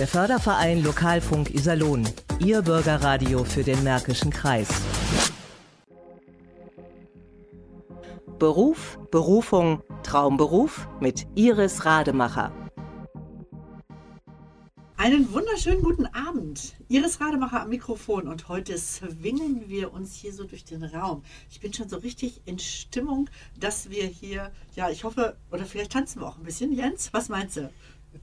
Der Förderverein Lokalfunk Iserlohn. Ihr Bürgerradio für den Märkischen Kreis. Beruf, Berufung, Traumberuf mit Iris Rademacher. Einen wunderschönen guten Abend. Iris Rademacher am Mikrofon und heute swingen wir uns hier so durch den Raum. Ich bin schon so richtig in Stimmung, dass wir hier, ja, ich hoffe, oder vielleicht tanzen wir auch ein bisschen. Jens, was meinst du?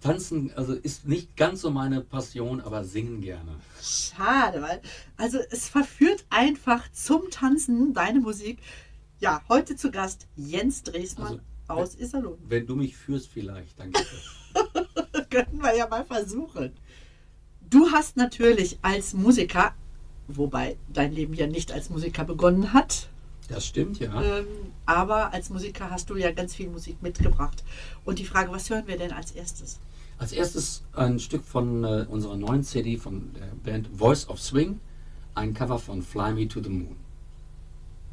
Tanzen also ist nicht ganz so meine Passion, aber singen gerne. Schade, weil also es verführt einfach zum Tanzen deine Musik. Ja, heute zu Gast Jens Dresmann also, aus Iserlohn. Wenn du mich führst vielleicht, dann geht das. Könnten wir ja mal versuchen. Du hast natürlich als Musiker, wobei dein Leben ja nicht als Musiker begonnen hat, das stimmt, ja. Ähm, aber als Musiker hast du ja ganz viel Musik mitgebracht. Und die Frage, was hören wir denn als erstes? Als erstes ein Stück von äh, unserer neuen CD von der Band Voice of Swing, ein Cover von Fly Me to the Moon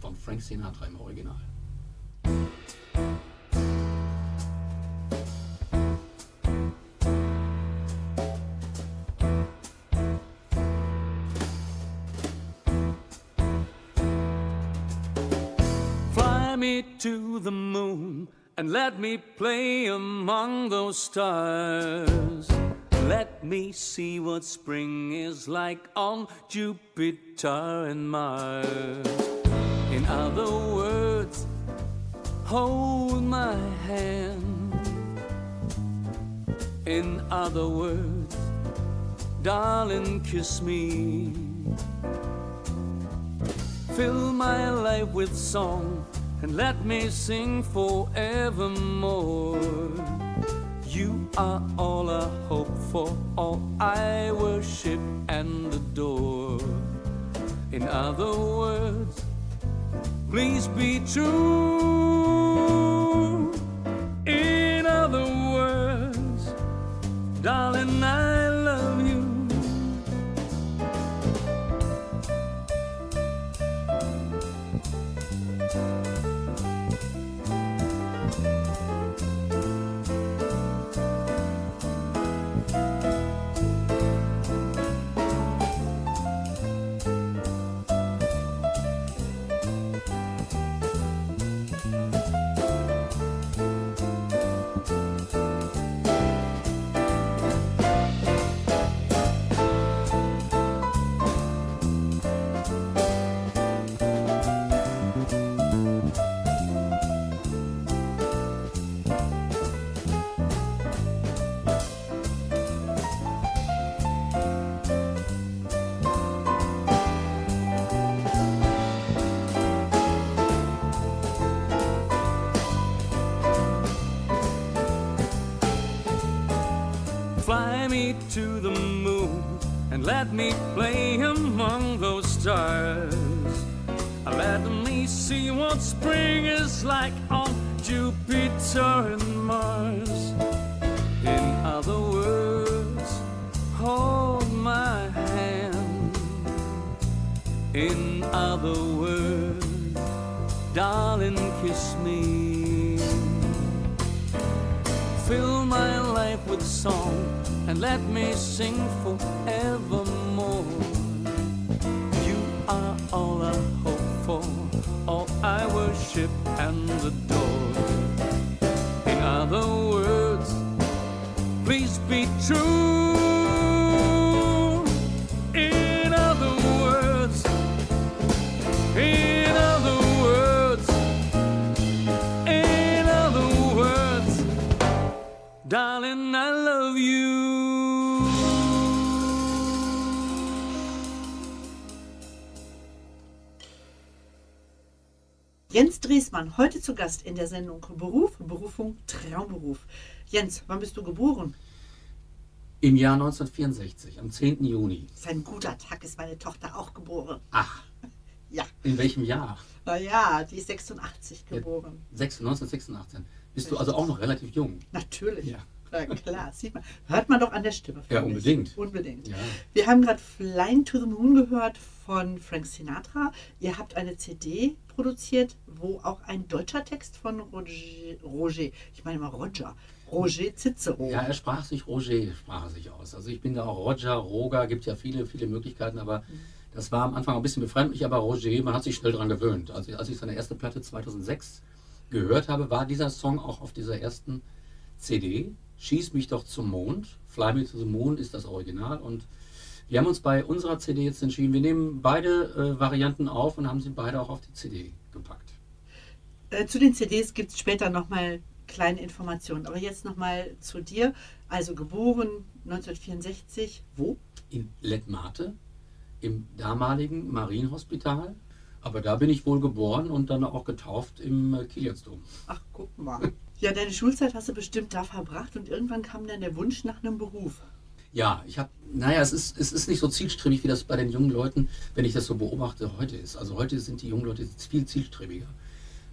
von Frank Sinatra im Original. To the moon and let me play among those stars. Let me see what spring is like on Jupiter and Mars. In other words, hold my hand. In other words, darling, kiss me. Fill my life with song and let me sing forevermore. You are all I hope for, all I worship and adore. In other words, please be true. In other words, darling, I to the moon and let me play among those stars. Uh, let me see what spring is like on Jupiter and Mars. In other words, hold my hand. In other words, darling, kiss me. Fill my life with song and let me sing forevermore. You are all I hope for, all I worship and adore. In other words, please be true. Driesmann, heute zu Gast in der Sendung Beruf, Berufung, Traumberuf. Jens, wann bist du geboren? Im Jahr 1964, am 10. Juni. Sein guter Tag ist meine Tochter auch geboren. Ach. Ja. In welchem Jahr? Naja, die ist 86 geboren. Ja, 1986. Bist du also auch noch relativ jung? Natürlich. Ja. Na klar, sieht man. Hört man doch an der Stimme. Ja, unbedingt. Ich. Unbedingt. Ja. Wir haben gerade Flying to the Moon gehört von Frank Sinatra. Ihr habt eine CD produziert, wo auch ein deutscher Text von Roger, Roger ich meine mal Roger, Roger Cicero. Ja, er sprach sich Roger, sprach er sich aus. Also ich bin da auch Roger, Roger, gibt ja viele, viele Möglichkeiten, aber das war am Anfang ein bisschen befremdlich, aber Roger, man hat sich schnell daran gewöhnt. Also als ich seine erste Platte 2006 gehört habe, war dieser Song auch auf dieser ersten CD. Schieß mich doch zum Mond. Fly Me to the Moon ist das Original und wir haben uns bei unserer CD jetzt entschieden, wir nehmen beide äh, Varianten auf und haben sie beide auch auf die CD gepackt. Äh, zu den CDs gibt es später nochmal kleine Informationen. Aber jetzt nochmal zu dir. Also geboren 1964. Wo? In Letmate, im damaligen Marienhospital. Aber da bin ich wohl geboren und dann auch getauft im äh, Kiliansdom. Ach, guck mal. Ja, deine Schulzeit hast du bestimmt da verbracht und irgendwann kam dann der Wunsch nach einem Beruf. Ja, ich habe, naja, es ist, es ist nicht so zielstrebig, wie das bei den jungen Leuten, wenn ich das so beobachte, heute ist. Also heute sind die jungen Leute viel zielstrebiger.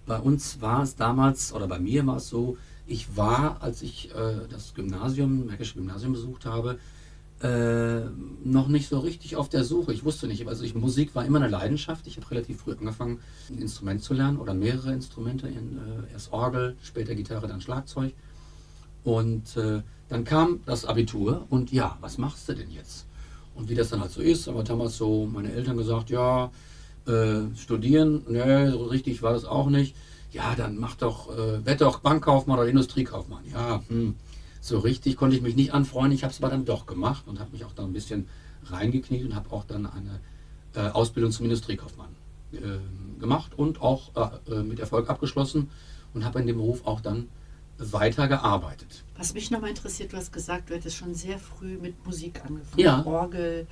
Bei uns war es damals, oder bei mir war es so, ich war, als ich äh, das Gymnasium, Märkische Gymnasium besucht habe, äh, noch nicht so richtig auf der Suche. Ich wusste nicht, also ich, Musik war immer eine Leidenschaft. Ich habe relativ früh angefangen, ein Instrument zu lernen oder mehrere Instrumente, in, äh, erst Orgel, später Gitarre, dann Schlagzeug. Und äh, dann kam das Abitur und ja, was machst du denn jetzt? Und wie das dann halt so ist, aber damals so meine Eltern gesagt, ja, äh, studieren, ne, so richtig war das auch nicht. Ja, dann mach doch, äh, werd doch Bankkaufmann oder Industriekaufmann. Ja, hm, so richtig konnte ich mich nicht anfreunden. Ich habe es aber dann doch gemacht und habe mich auch da ein bisschen reingekniet und habe auch dann eine äh, Ausbildung zum Industriekaufmann äh, gemacht und auch äh, äh, mit Erfolg abgeschlossen und habe in dem Beruf auch dann weiter gearbeitet. Was mich nochmal interessiert, du hast gesagt, du hättest schon sehr früh mit Musik angefangen. Ja. Orgel,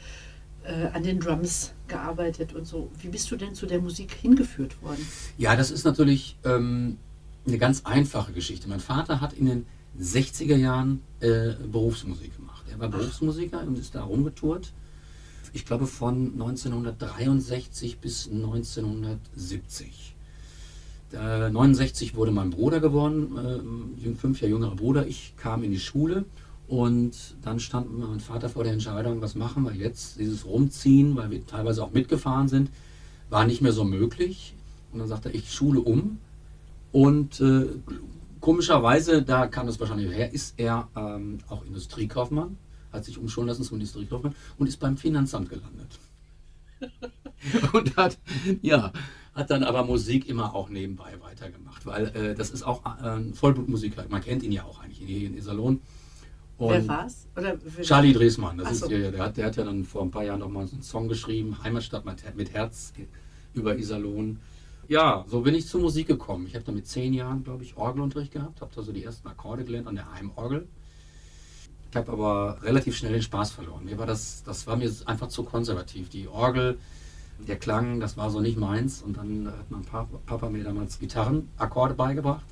äh, an den Drums gearbeitet und so. Wie bist du denn zu der Musik hingeführt worden? Ja, das ist natürlich ähm, eine ganz einfache Geschichte. Mein Vater hat in den 60er Jahren äh, Berufsmusik gemacht. Er war Berufsmusiker und ist da rumgetourt. Ich glaube von 1963 bis 1970. Äh, 69 wurde mein Bruder geboren, äh, fünf Jahre jüngerer Bruder. Ich kam in die Schule und dann stand mein Vater vor der Entscheidung, was machen wir jetzt? Dieses Rumziehen, weil wir teilweise auch mitgefahren sind, war nicht mehr so möglich. Und dann sagte er, ich schule um. Und äh, komischerweise, da kam das wahrscheinlich her, ist er ähm, auch Industriekaufmann, hat sich umschulen lassen zum Industriekaufmann und ist beim Finanzamt gelandet. und hat, ja, hat dann aber Musik immer auch nebenbei weitergemacht, weil äh, das ist auch äh, ein Vollblutmusiker. Man kennt ihn ja auch eigentlich in Iserlohn. Wer Und war's? Oder wer- Charlie Dresmann, das ist so. ja, der hat, der hat ja dann vor ein paar Jahren noch mal so einen Song geschrieben, Heimatstadt mit Herz über Iserlohn. Ja, so bin ich zur Musik gekommen. Ich habe da mit zehn Jahren, glaube ich, Orgelunterricht gehabt, habe da so die ersten Akkorde gelernt an der Heimorgel. Ich habe aber relativ schnell den Spaß verloren. Mir war das, das war mir einfach zu konservativ. Die Orgel, der Klang, das war so nicht meins. Und dann hat mein Papa, Papa mir damals Gitarrenakkorde beigebracht.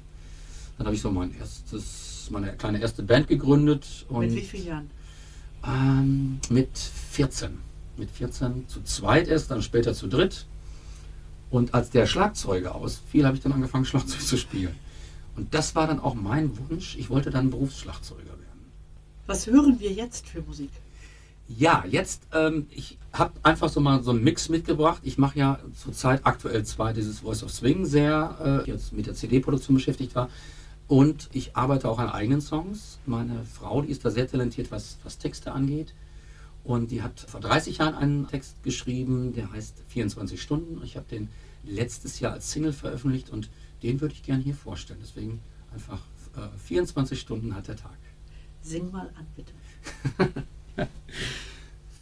Dann habe ich so mein erstes, meine kleine erste Band gegründet. Und Mit wie vielen Jahren? ähm, mit 14. Mit 14 zu zweit erst, dann später zu dritt. Und als der Schlagzeuger ausfiel, habe ich dann angefangen, Schlagzeug zu spielen. Und das war dann auch mein Wunsch. Ich wollte dann Berufsschlagzeuger werden. Was hören wir jetzt für Musik? Ja, jetzt, ähm, ich habe einfach so mal so einen Mix mitgebracht. Ich mache ja zurzeit aktuell zwar dieses Voice of Swing sehr, äh, jetzt mit der CD-Produktion beschäftigt war. Und ich arbeite auch an eigenen Songs. Meine Frau, die ist da sehr talentiert, was, was Texte angeht. Und die hat vor 30 Jahren einen Text geschrieben, der heißt 24 Stunden. Ich habe den letztes Jahr als Single veröffentlicht und den würde ich gerne hier vorstellen. Deswegen einfach äh, 24 Stunden hat der Tag. Sing mal an, bitte.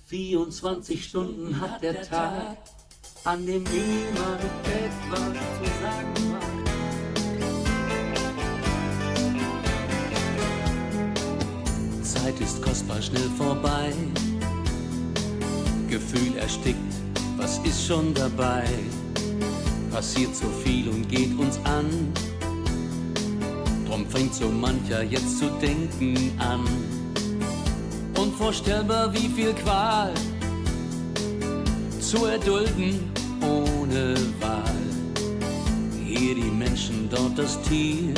24 Stunden hat der Tag, an dem niemand etwas zu sagen hat. Zeit ist kostbar schnell vorbei. Gefühl erstickt, was ist schon dabei? Passiert so viel und geht uns an. Drum fängt so mancher jetzt zu denken an. Unvorstellbar, wie viel Qual zu erdulden ohne Wahl. Hier die Menschen, dort das Tier.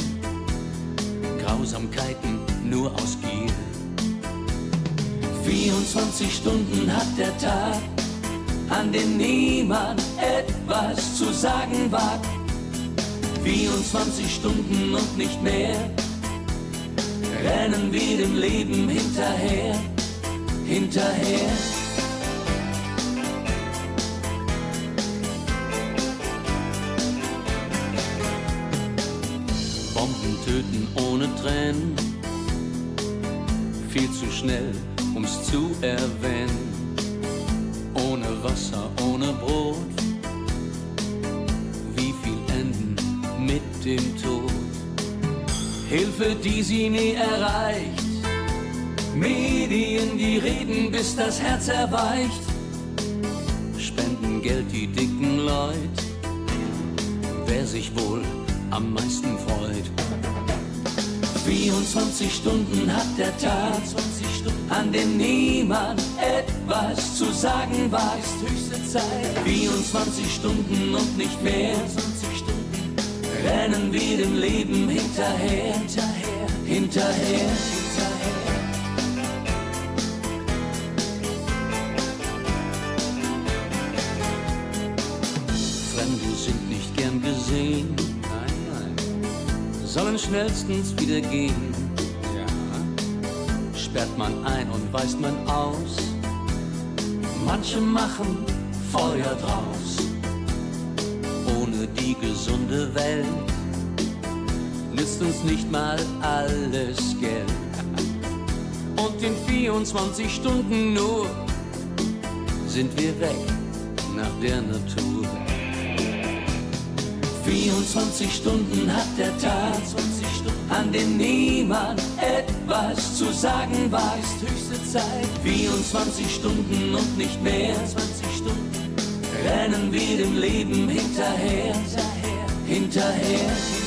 Grausamkeiten nur aus Gier. 24 Stunden hat der Tag, an dem niemand etwas zu sagen wagt. 24 Stunden und nicht mehr rennen wir dem Leben hinterher, hinterher. Bomben töten ohne Tränen, viel zu schnell, um's zu erwähnen. Ohne Wasser, ohne Brot, wie viel enden mit dem Tod? Hilfe, die sie nie erreicht. Medien, die reden, bis das Herz erweicht. Spenden Geld, die dicken Leute. Wer sich wohl am meisten freut. 24 Stunden hat der Tag, an dem niemand etwas zu sagen weiß. Höchste Zeit. 24 Stunden und nicht mehr. 20 Stunden rennen wir dem Leben hinterher, hinterher, hinterher. Schnellstens wieder gehen. Ja. Sperrt man ein und weist man aus, manche machen Feuer draus. Ohne die gesunde Welt nützt uns nicht mal alles Geld. Und in 24 Stunden nur sind wir weg nach der Natur. 24 Stunden hat der Tag, an dem niemand etwas zu sagen weiß. Höchste Zeit, 24 Stunden und nicht mehr. 20 Stunden rennen wir dem Leben hinterher, hinterher, hinterher.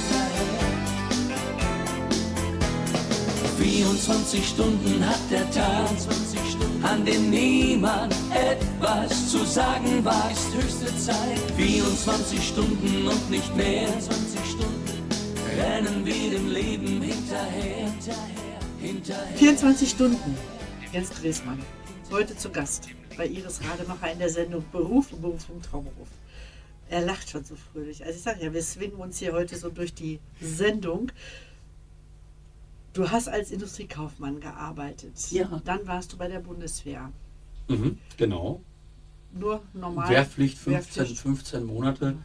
24 Stunden hat der Tag, an dem niemand etwas zu sagen weiß. Höchste Zeit, 24 Stunden und nicht mehr. 20 Stunden rennen wir dem Leben hinterher, hinterher, hinterher. 24 Stunden. Jens Dresmann. Heute zu Gast bei Iris Rademacher in der Sendung Beruf und Berufung Traumberuf. Er lacht schon so fröhlich. Also ich sage ja, wir swingen uns hier heute so durch die Sendung. Du hast als Industriekaufmann gearbeitet. Ja. Dann warst du bei der Bundeswehr. Mhm, genau. Nur normal. Wehrpflicht 15, Wehrpflicht. 15 Monate.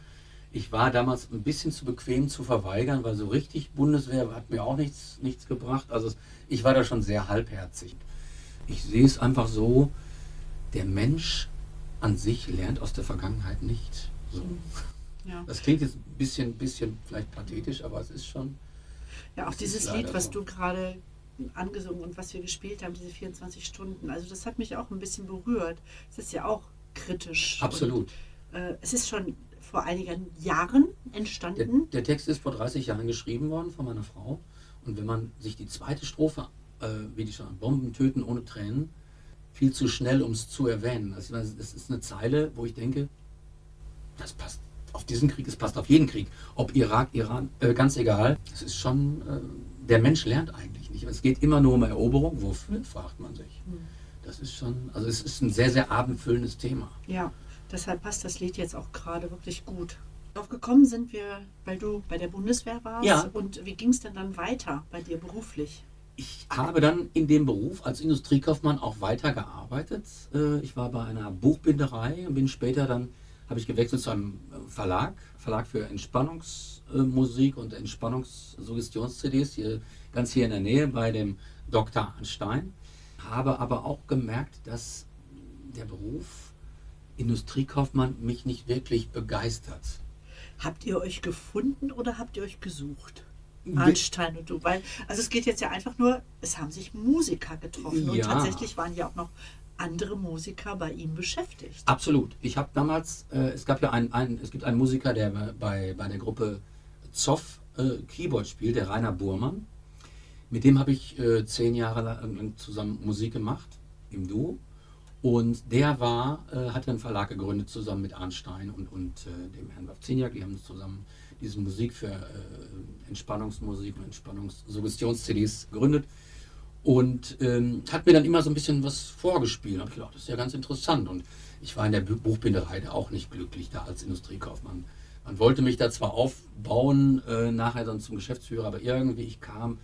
Ich war damals ein bisschen zu bequem zu verweigern, weil so richtig Bundeswehr hat mir auch nichts, nichts gebracht. Also ich war da schon sehr halbherzig. Ich sehe es einfach so, der Mensch an sich lernt aus der Vergangenheit nicht. So. Ja. Das klingt jetzt ein bisschen, bisschen vielleicht pathetisch, aber es ist schon. Ja, auch Das dieses Lied, was du gerade angesungen und was wir gespielt haben, diese 24 Stunden, also das hat mich auch ein bisschen berührt. Es ist ja auch kritisch. Absolut. Und, äh, es ist schon vor einigen Jahren Der, entstanden. der Text ist vor 30 Jahren geschrieben worden von meiner Frau. Und wenn man sich die zweite Strophe, äh, wie die schon, Bomben töten ohne Tränen, viel zu schnell, um es zu erwähnen. Also, es ist eine Zeile, wo ich denke, das passt auf diesen Krieg, es passt auf jeden Krieg. Ob Irak, Iran, äh, ganz egal. Es ist schon, äh, der Mensch lernt eigentlich nicht. Es geht immer nur um Eroberung. Wofür, fragt man sich. Das ist schon, also es ist ein sehr, sehr abendfüllendes Thema. Ja, deshalb passt das Lied jetzt auch gerade wirklich gut. Darauf gekommen sind wir, weil du bei der Bundeswehr warst. Ja. Und wie ging es denn dann weiter bei dir beruflich? Ich habe dann in dem Beruf als Industriekaufmann auch weitergearbeitet. Äh, Ich war bei einer Buchbinderei und bin später dann, habe ich gewechselt zu einem Verlag, Verlag für Entspannungsmusik und Entspannungssuggestions-CDs, hier, ganz hier in der Nähe bei dem Dr. Arnstein. Habe aber auch gemerkt, dass der Beruf Industriekaufmann mich nicht wirklich begeistert. Habt ihr euch gefunden oder habt ihr euch gesucht? Arnstein und du, weil, also es geht jetzt ja einfach nur, es haben sich Musiker getroffen und Ja. tatsächlich waren ja auch noch andere Musiker bei ihm beschäftigt. Absolut. Ich habe damals, äh, es gab ja einen, einen, es gibt einen Musiker, der bei, bei der Gruppe Zoff äh, Keyboard spielt, der Rainer Burmann. Mit dem habe ich äh, zehn Jahre lang zusammen Musik gemacht, im Duo. Und der war, äh, hatte einen Verlag gegründet zusammen mit Arnstein und, und äh, dem Herrn Wawziniak. Die haben zusammen diese Musik für äh, Entspannungsmusik und Entspannungssuggestions-CDs gegründet. Und ähm, hat mir dann immer so ein bisschen was vorgespielt. Hab ich gedacht, das ist ja ganz interessant. Und ich war in der Bu- Buchbinderei da auch nicht glücklich da als Industriekaufmann. Man wollte mich da zwar aufbauen, äh, nachher dann zum Geschäftsführer, aber irgendwie ich kam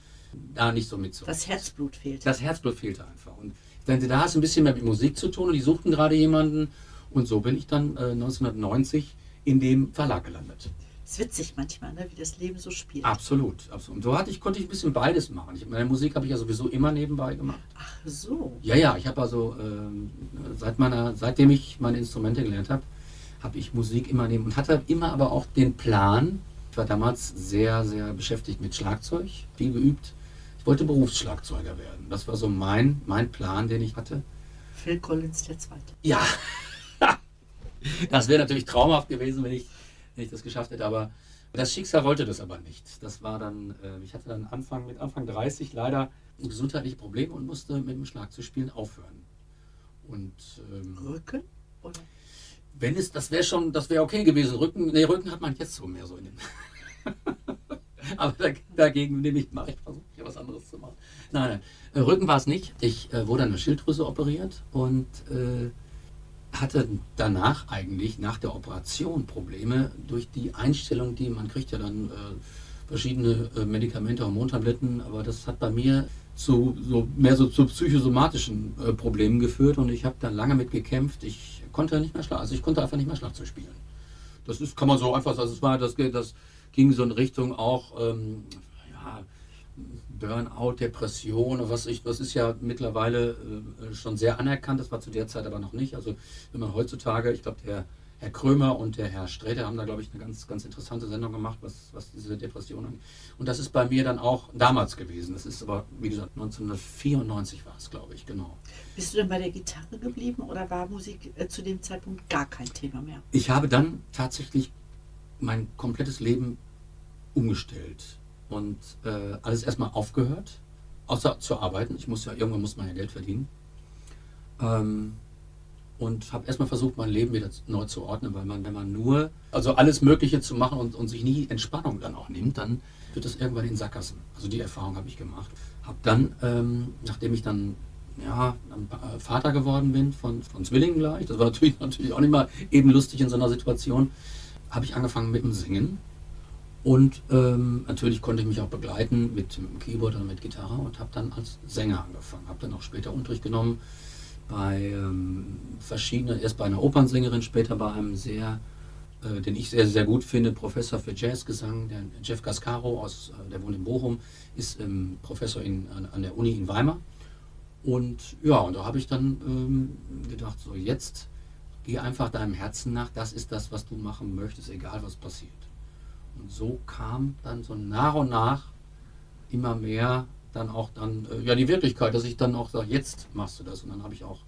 da nicht so mitzumachen. Das Herzblut fehlt. Das Herzblut fehlte einfach. Und ich denke, da hast du ein bisschen mehr mit Musik zu tun und die suchten gerade jemanden. Und so bin ich dann äh, 1990 in dem Verlag gelandet. Ist witzig manchmal, ne, wie das Leben so spielt. Absolut, absolut. Und so hatte ich, konnte ich ein bisschen beides machen. Ich, meine Musik habe ich ja sowieso immer nebenbei gemacht. Ach so. Ja, ja, ich habe also ähm, seit meiner, seitdem ich meine Instrumente gelernt habe, habe ich Musik immer neben und hatte immer aber auch den Plan. Ich war damals sehr, sehr beschäftigt mit Schlagzeug, viel geübt. Ich wollte Berufsschlagzeuger werden. Das war so mein, mein Plan, den ich hatte. Phil Collins der Zweite. Ja, das wäre natürlich traumhaft gewesen, wenn ich, wenn ich das geschafft hätte. Aber das Schicksal wollte das aber nicht. Das war dann, äh, ich hatte dann Anfang, mit Anfang 30 leider gesundheitliche Probleme und musste mit dem Schlagzeug spielen aufhören. Und ähm, Rücken? Oder? wenn es, das wäre schon, das wäre okay gewesen. Rücken, nee, Rücken hat man jetzt so mehr so in den. Aber da- dagegen nehme ich, mache ich, versuche ich was anderes zu machen. Nein, nein. Äh, Rücken war es nicht. Ich äh, wurde an der Schilddrüse operiert und äh, hatte danach eigentlich nach der Operation Probleme durch die Einstellung, die man kriegt ja dann äh, verschiedene äh, Medikamente, Hormontabletten, aber das hat bei mir zu so mehr so zu psychosomatischen äh, Problemen geführt und ich habe dann lange mit gekämpft. Ich konnte nicht mehr schlagen, also ich konnte einfach nicht mehr Schlagzeug spielen. Das ist, kann man so einfach sagen. Das war, das, das ging so in Richtung auch, ähm, ja, Burnout, Depression, was ich, das ist ja mittlerweile äh, schon sehr anerkannt. Das war zu der Zeit aber noch nicht. Also wenn man heutzutage, ich glaube, der Herr Krömer und der Herr Sträter haben da, glaube ich, eine ganz, ganz interessante Sendung gemacht, was, was diese Depression angeht. Und das ist bei mir dann auch damals gewesen. Das ist aber, wie gesagt, 1994 war es, glaube ich, genau. Bist du denn bei der Gitarre geblieben oder war Musik äh, zu dem Zeitpunkt gar kein Thema mehr? Ich habe dann tatsächlich mein komplettes Leben umgestellt und äh, alles erstmal aufgehört, außer zu arbeiten. Ich muss ja, irgendwann muss man ja Geld verdienen. Ähm, und habe erstmal versucht, mein Leben wieder neu zu ordnen, weil man, wenn man nur, also alles Mögliche zu machen und, und sich nie Entspannung dann auch nimmt, dann wird das irgendwann in Sackgassen. Also die Erfahrung habe ich gemacht. Habe dann, ähm, nachdem ich dann ja, äh, Vater geworden bin von, von Zwillingen gleich, das war natürlich, natürlich auch nicht mal eben lustig in so einer Situation, habe ich angefangen mit dem Singen. Und ähm, natürlich konnte ich mich auch begleiten mit, Keyboard oder mit Gitarre und habe dann als Sänger angefangen. Habe dann auch später Unterricht genommen bei ähm, verschiedenen, erst bei einer Opernsängerin, später bei einem sehr, äh, den ich sehr, sehr gut finde, Professor für Jazzgesang, der Jeff Gascaro, aus, äh, der wohnt in Bochum, ist ähm, Professor in, an, an der Uni in Weimar. Und ja, und da habe ich dann ähm, gedacht, so jetzt geh einfach deinem Herzen nach, das ist das, was du machen möchtest, egal was passiert. Und so kam dann so nach und nach immer mehr dann auch dann, äh, ja, die Wirklichkeit, dass ich dann auch sage, jetzt machst du das. Und dann habe ich auch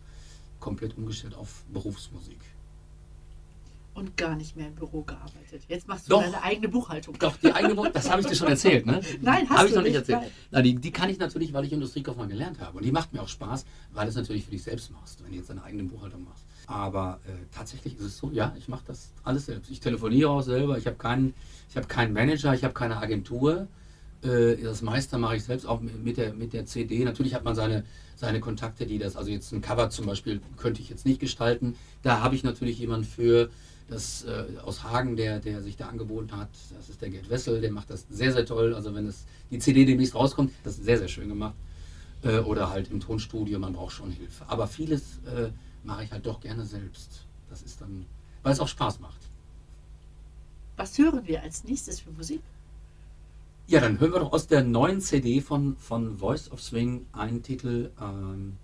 komplett umgestellt auf Berufsmusik. Und gar nicht mehr im Büro gearbeitet. Jetzt machst du Doch. deine eigene Buchhaltung. Doch, die eigene Buch, das habe ich dir schon erzählt, ne? Nein, hast ich du noch nicht erzählt. nein. Na, die, die kann ich natürlich, weil ich Industriekaufmann gelernt habe. Und die macht mir auch Spaß, weil du es natürlich für dich selbst machst, wenn du jetzt deine eigene Buchhaltung machst. Aber äh, tatsächlich ist es so, ja, ich mache das alles selbst. Ich telefoniere auch selber, ich habe keinen, habe keinen Manager, ich habe keine Agentur. Äh, das meiste mache ich selbst, auch mit mit der, mit der CD. Natürlich hat man seine, seine Kontakte, die das, also jetzt ein Cover zum Beispiel könnte ich jetzt nicht gestalten. Da habe ich natürlich jemanden für, das äh, aus Hagen, der, der sich da angeboten hat. Das ist der Gerd Wessel, der macht das sehr, sehr toll. Also wenn es die CD demnächst rauskommt, das ist sehr, sehr schön gemacht. Äh, oder halt im Tonstudio, man braucht schon Hilfe. Aber vieles äh, mache ich halt doch gerne selbst. Das ist dann, weil es auch Spaß macht. Was hören wir als nächstes für Musik? Ja, dann hören wir doch aus der neuen CD von, von Voice of Swing einen Titel. Ähm,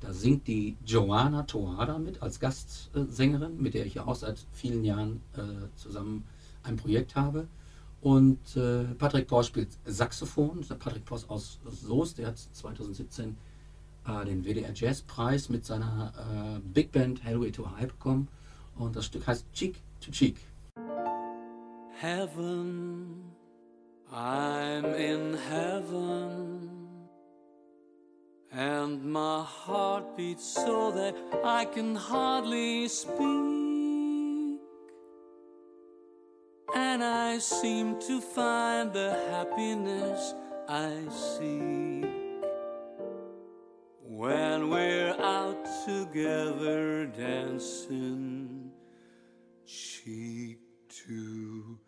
da singt die Joanna Tohada mit als Gastsängerin, mit der ich ja auch seit vielen Jahren äh, zusammen ein Projekt habe. Und äh, Patrick Pors spielt Saxophon. Patrick Pors aus Soest, der hat 2017 äh, den WDR Jazzpreis mit seiner äh, Big Band Hellway to High bekommen. Und das Stück heißt Cheek to Cheek. Heaven, I'm in heaven, and my heart beats so that I can hardly speak, and I seem to find the happiness I seek when we're out together dancing cheek to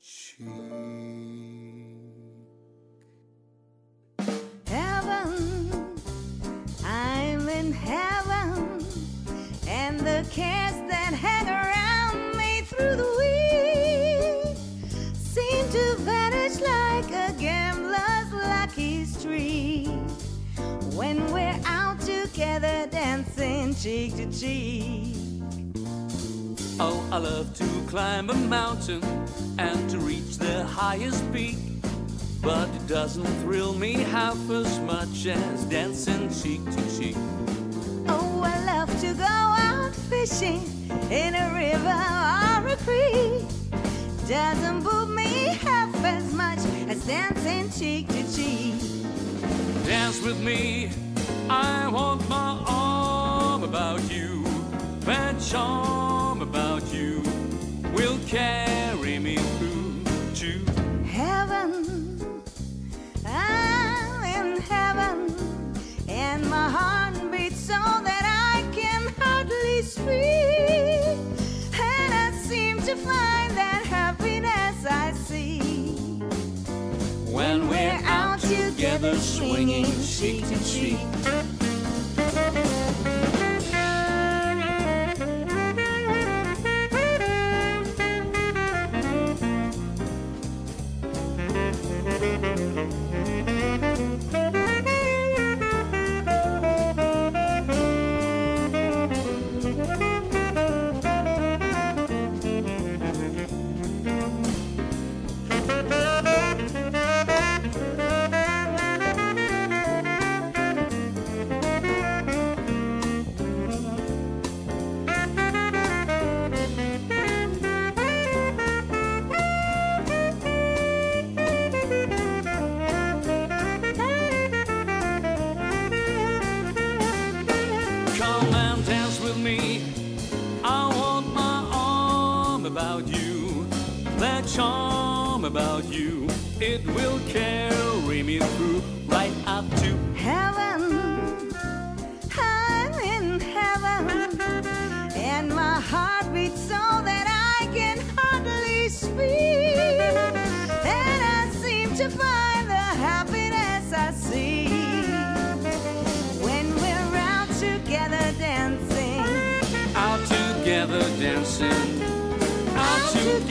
cheek. Cheek to cheek. Oh, I love to climb a mountain and to reach the highest peak. But it doesn't thrill me half as much as dancing cheek to cheek. Oh, I love to go out fishing in a river or a creek. Doesn't move me half as much as dancing cheek to cheek. Dance with me, I want my arm about you. That charm about you will carry me through to Heaven, I'm in heaven, and my heart beats so that I can hardly speak. And I seem to find that happiness I see. when we're out together swinging cheek to cheek.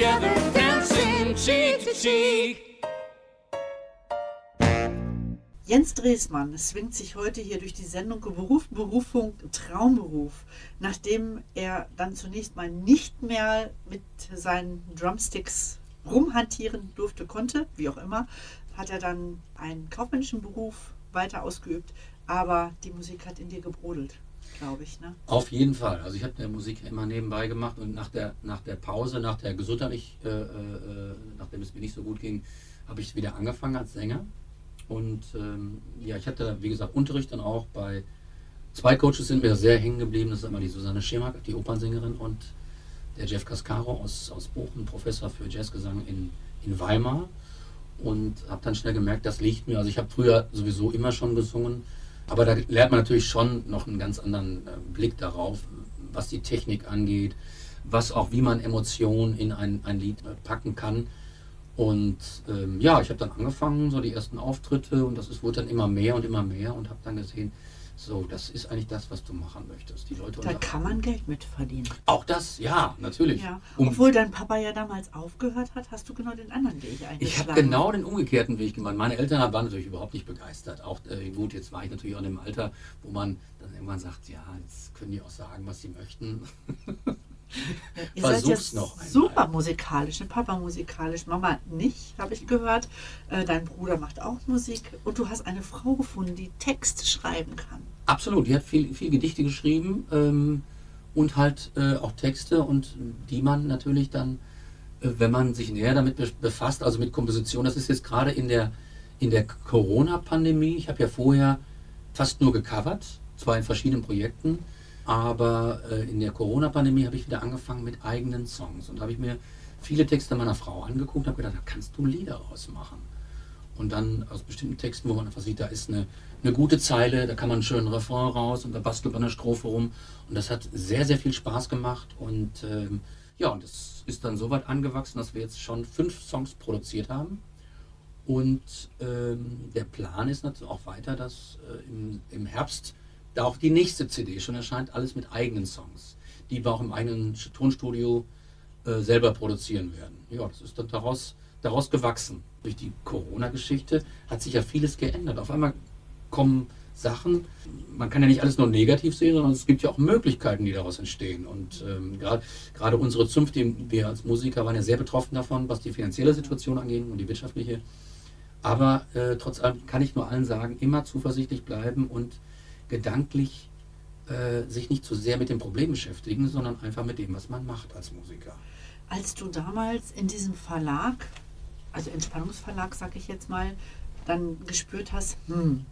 Together dancing cheek to cheek. Jens Dresmann swingt sich heute hier durch die Sendung Beruf, Berufung, Traumberuf. Nachdem er dann zunächst mal nicht mehr mit seinen Drumsticks rumhantieren durfte, konnte, wie auch immer, hat er dann einen kaufmännischen Beruf weiter ausgeübt. Aber die Musik hat in dir gebrodelt, glaube ich. Ne? Auf jeden Fall. Also ich habe der Musik immer nebenbei gemacht und nach der, nach der Pause, nach der gesundheitlich, äh, äh, nachdem es mir nicht so gut ging, habe ich wieder angefangen als Sänger. Und ähm, ja, ich hatte, wie gesagt, Unterricht dann auch bei zwei Coaches sind mir sehr hängen geblieben. Das ist einmal die Susanne Schemak, die Opernsängerin, und der Jeff Cascaro aus, aus Bochum, Professor für Jazzgesang in, in Weimar. Und habe dann schnell gemerkt, das liegt mir. Also ich habe früher sowieso immer schon gesungen, aber da lernt man natürlich schon noch einen ganz anderen äh, Blick darauf, was die Technik angeht, was auch, wie man Emotionen in ein, ein Lied äh, packen kann. Und ähm, ja, ich habe dann angefangen, so die ersten Auftritte und das ist, wurde dann immer mehr und immer mehr und habe dann gesehen, so, das ist eigentlich das, was du machen möchtest. Die Leute Da kann man Geld mit verdienen. Auch das, ja, natürlich. Ja. Um- Obwohl dein Papa ja damals aufgehört hat, hast du genau den anderen Weg eingeschlagen. Ich habe genau den umgekehrten Weg gemacht. Meine Eltern waren natürlich überhaupt nicht begeistert. Auch äh, gut, jetzt war ich natürlich auch in dem Alter, wo man dann irgendwann sagt, ja, jetzt können die auch sagen, was sie möchten. Ihr Versuch's noch einmal. super musikalisch, ne? Papa musikalisch, Mama nicht, habe ich gehört. Äh, dein Bruder macht auch Musik und du hast eine Frau gefunden, die Text schreiben kann. Absolut, die hat viel, viel Gedichte geschrieben ähm, und halt äh, auch Texte und die man natürlich dann, äh, wenn man sich näher damit be- befasst, also mit Komposition, das ist jetzt gerade in der, in der Corona-Pandemie, ich habe ja vorher fast nur gecovert, zwar in verschiedenen Projekten, aber äh, in der Corona-Pandemie habe ich wieder angefangen mit eigenen Songs und da habe ich mir viele Texte meiner Frau angeguckt und habe gedacht, da kannst du Lieder rausmachen. Und dann aus bestimmten Texten, wo man einfach sieht, da ist eine, eine gute Zeile, da kann man einen schönen Refrain raus und da bastelt man eine Strophe rum. Und das hat sehr, sehr viel Spaß gemacht. Und ähm, ja, und es ist dann so weit angewachsen, dass wir jetzt schon fünf Songs produziert haben. Und ähm, der Plan ist natürlich auch weiter, dass äh, im, im Herbst auch die nächste CD schon erscheint, alles mit eigenen Songs, die wir auch im eigenen Tonstudio äh, selber produzieren werden. Ja, das ist dann daraus, daraus gewachsen. Durch die Corona-Geschichte hat sich ja vieles geändert. Auf einmal kommen Sachen, man kann ja nicht alles nur negativ sehen, sondern es gibt ja auch Möglichkeiten, die daraus entstehen. Und ähm, gerade unsere Zunft, die, wir als Musiker waren ja sehr betroffen davon, was die finanzielle Situation angeht und die wirtschaftliche. Aber äh, trotz allem kann ich nur allen sagen, immer zuversichtlich bleiben und gedanklich äh, sich nicht zu sehr mit dem Problem beschäftigen, sondern einfach mit dem, was man macht als Musiker. Als du damals in diesem Verlag, also Entspannungsverlag, sag ich jetzt mal, dann gespürt hast, hm,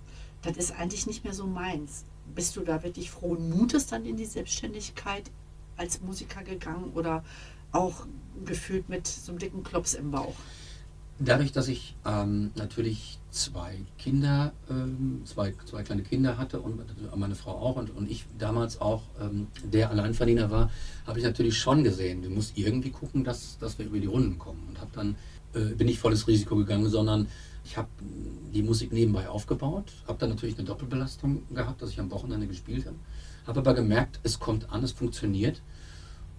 das ist eigentlich nicht mehr so meins. Bist du da wirklich frohen Mutes dann in die Selbstständigkeit als Musiker gegangen oder auch gefühlt mit so einem dicken Klops im Bauch? Dadurch, dass ich ähm, natürlich zwei Kinder, ähm, zwei, zwei kleine Kinder hatte und meine Frau auch und, und ich damals auch ähm, der Alleinverdiener war, habe ich natürlich schon gesehen, du musst irgendwie gucken, dass, dass wir über die Runden kommen. Und habe dann, äh, bin nicht volles Risiko gegangen, sondern ich habe die Musik nebenbei aufgebaut, habe dann natürlich eine Doppelbelastung gehabt, dass ich am Wochenende gespielt habe, habe aber gemerkt, es kommt an, es funktioniert.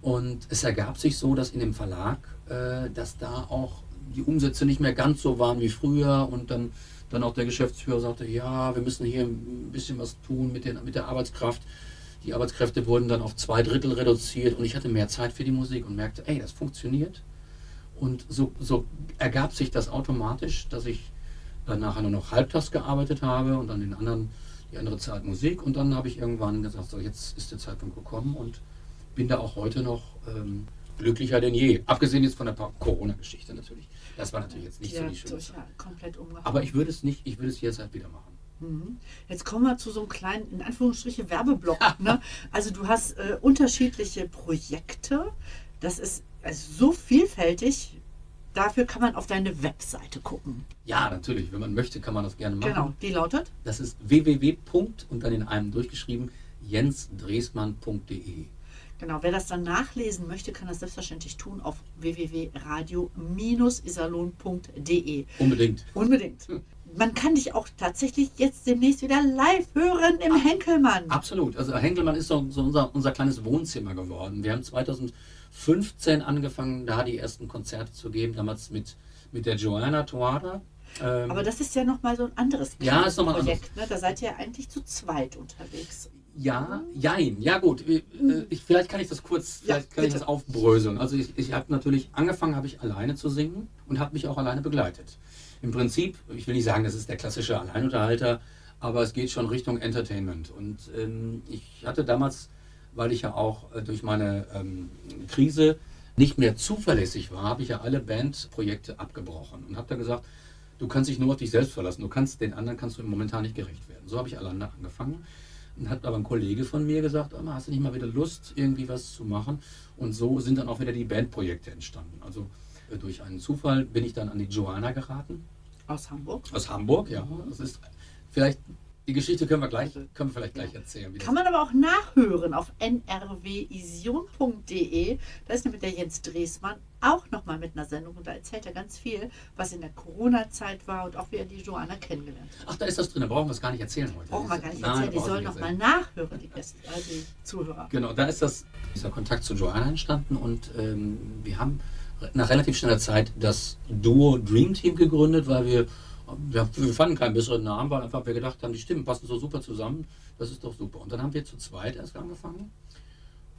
Und es ergab sich so, dass in dem Verlag, äh, dass da auch die Umsätze nicht mehr ganz so waren wie früher und dann, dann auch der Geschäftsführer sagte, ja, wir müssen hier ein bisschen was tun mit, den, mit der Arbeitskraft. Die Arbeitskräfte wurden dann auf zwei Drittel reduziert und ich hatte mehr Zeit für die Musik und merkte, ey, das funktioniert. Und so, so ergab sich das automatisch, dass ich dann nachher nur noch halbtags gearbeitet habe und dann den anderen, die andere Zeit Musik. Und dann habe ich irgendwann gesagt, so jetzt ist der Zeitpunkt gekommen und bin da auch heute noch ähm, glücklicher denn je. Abgesehen jetzt von der Corona-Geschichte natürlich. Das war natürlich jetzt nicht ja, so die schöne ja, komplett umgehauen. Aber ich würde es nicht, ich würde es jederzeit wieder machen. Mhm. Jetzt kommen wir zu so einem kleinen, in Anführungsstrichen, Werbeblock. ne? Also du hast äh, unterschiedliche Projekte. Das ist also so vielfältig. Dafür kann man auf deine Webseite gucken. Ja, natürlich. Wenn man möchte, kann man das gerne machen. Genau, die lautet? Das ist www. und dann in einem durchgeschrieben jensdresmann.de. Genau, wer das dann nachlesen möchte, kann das selbstverständlich tun auf www.radio-isalon.de. Unbedingt. Unbedingt. Man kann dich auch tatsächlich jetzt demnächst wieder live hören im Henkelmann. Absolut. Also Henkelmann ist so, so unser, unser kleines Wohnzimmer geworden. Wir haben 2015 angefangen, da die ersten Konzerte zu geben, damals mit, mit der Joanna Toada. Ähm, Aber das ist ja nochmal so ein anderes Ja, ist noch mal Projekt. Ne? Da seid ihr ja eigentlich zu zweit unterwegs. Ja, jein. Ja gut, äh, ich, vielleicht kann ich das kurz, vielleicht Ja, kann ich das aufbröseln. Also ich, ich habe natürlich angefangen, habe ich alleine zu singen und habe mich auch alleine begleitet. Im Prinzip, ich will nicht sagen, das ist der klassische Alleinunterhalter, aber es geht schon Richtung Entertainment. Und ähm, ich hatte damals, weil ich ja auch äh, durch meine ähm, Krise nicht mehr zuverlässig war, habe ich ja alle Bandprojekte abgebrochen und habe dann gesagt, du kannst dich nur auf dich selbst verlassen. Du kannst den anderen kannst du momentan nicht gerecht werden. So habe ich alleine angefangen. Dann hat aber ein Kollege von mir gesagt, "Amma, hast du nicht mal wieder Lust, irgendwie was zu machen? Und so sind dann auch wieder die Bandprojekte entstanden. Also äh, durch einen Zufall bin ich dann an die Joanna geraten, Aus Hamburg. aus Hamburg. Ja, das ist vielleicht, die Geschichte können wir gleich, können wir vielleicht gleich erzählen. Kann man aber auch nachhören auf nrwision.de. Da ist nämlich der Jens Dresmann auch nochmal mit einer Sendung und da erzählt er ganz viel, was in der Corona-Zeit war und auch wie er die Joanna kennengelernt hat. Ach, da ist das drin, da brauchen wir es gar nicht erzählen heute. Brauchen wir gar nicht Nein, erzählen, die sollen nochmal nachhören, die, Gäste, äh, die Zuhörer. Genau, da ist das, dieser Kontakt zu Joanna entstanden und ähm, wir haben nach relativ schneller Zeit das Duo Dream Team gegründet, weil wir, wir, wir fanden keinen besseren Namen, weil einfach wir gedacht haben, die Stimmen passen so super zusammen, das ist doch super. Und dann haben wir zu zweit erst angefangen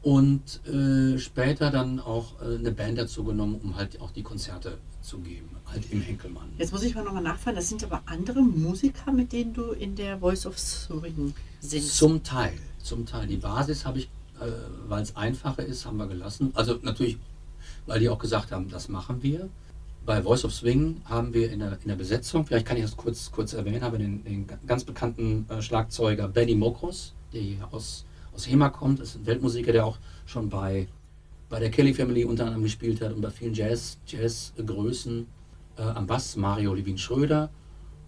und äh, später dann auch äh, eine Band dazu genommen, um halt auch die Konzerte zu geben, halt im Henkelmann. Jetzt muss ich mal nochmal nachfragen, das sind aber andere Musiker, mit denen du in der Voice of Swing singst. Zum Teil, zum Teil. Die Basis habe ich, äh, weil es einfacher ist, haben wir gelassen. Also natürlich, weil die auch gesagt haben, das machen wir. Bei Voice of Swing haben wir in der, in der Besetzung, vielleicht kann ich das kurz, kurz erwähnen, haben wir den, den ganz bekannten äh, Schlagzeuger Benny Mokros, der hier aus, aus Hema kommt, ist ein Weltmusiker, der auch schon bei, bei der Kelly Family unter anderem gespielt hat und bei vielen Jazz, Jazz-Größen. Äh, am Bass Mario Levin Schröder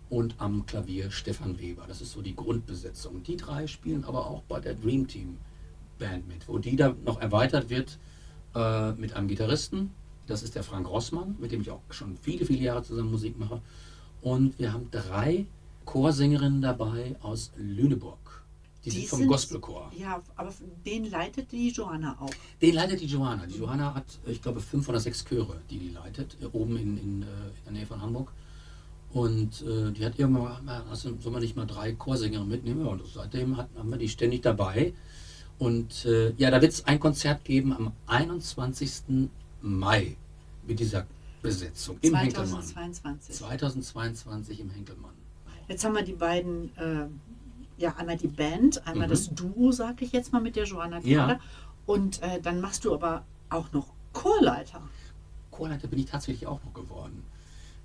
und am Klavier Stefan Weber. Das ist so die Grundbesetzung. Die drei spielen aber auch bei der Dream Team Band mit, wo die da noch erweitert wird äh, mit einem Gitarristen. Das ist der Frank Rossmann, mit dem ich auch schon viele, viele Jahre zusammen Musik mache. Und wir haben drei Chorsängerinnen dabei aus Lüneburg. Die, sind Die vom sind- Gospelchor. Ja, aber den leitet die Johanna auch. Den leitet die Johanna. Die Johanna hat, ich glaube, fünf oder sechs Chöre, die die leitet, äh, oben in, in, äh, in der Nähe von Hamburg. Und äh, die hat irgendwann mal, also, soll man nicht mal drei Chorsänger mitnehmen? Und seitdem hat, haben wir die ständig dabei. Und äh, ja, da wird es ein Konzert geben am 21. Mai mit dieser Besetzung im Henkelmann. 2022. 2022 im Henkelmann. Jetzt haben wir die beiden, äh, ja, einmal die Band, einmal Mhm. das Duo, sag ich jetzt mal, mit der Johanna Ja. Kader. Und äh, dann machst du aber auch noch Chorleiter. Chorleiter bin ich tatsächlich auch noch geworden.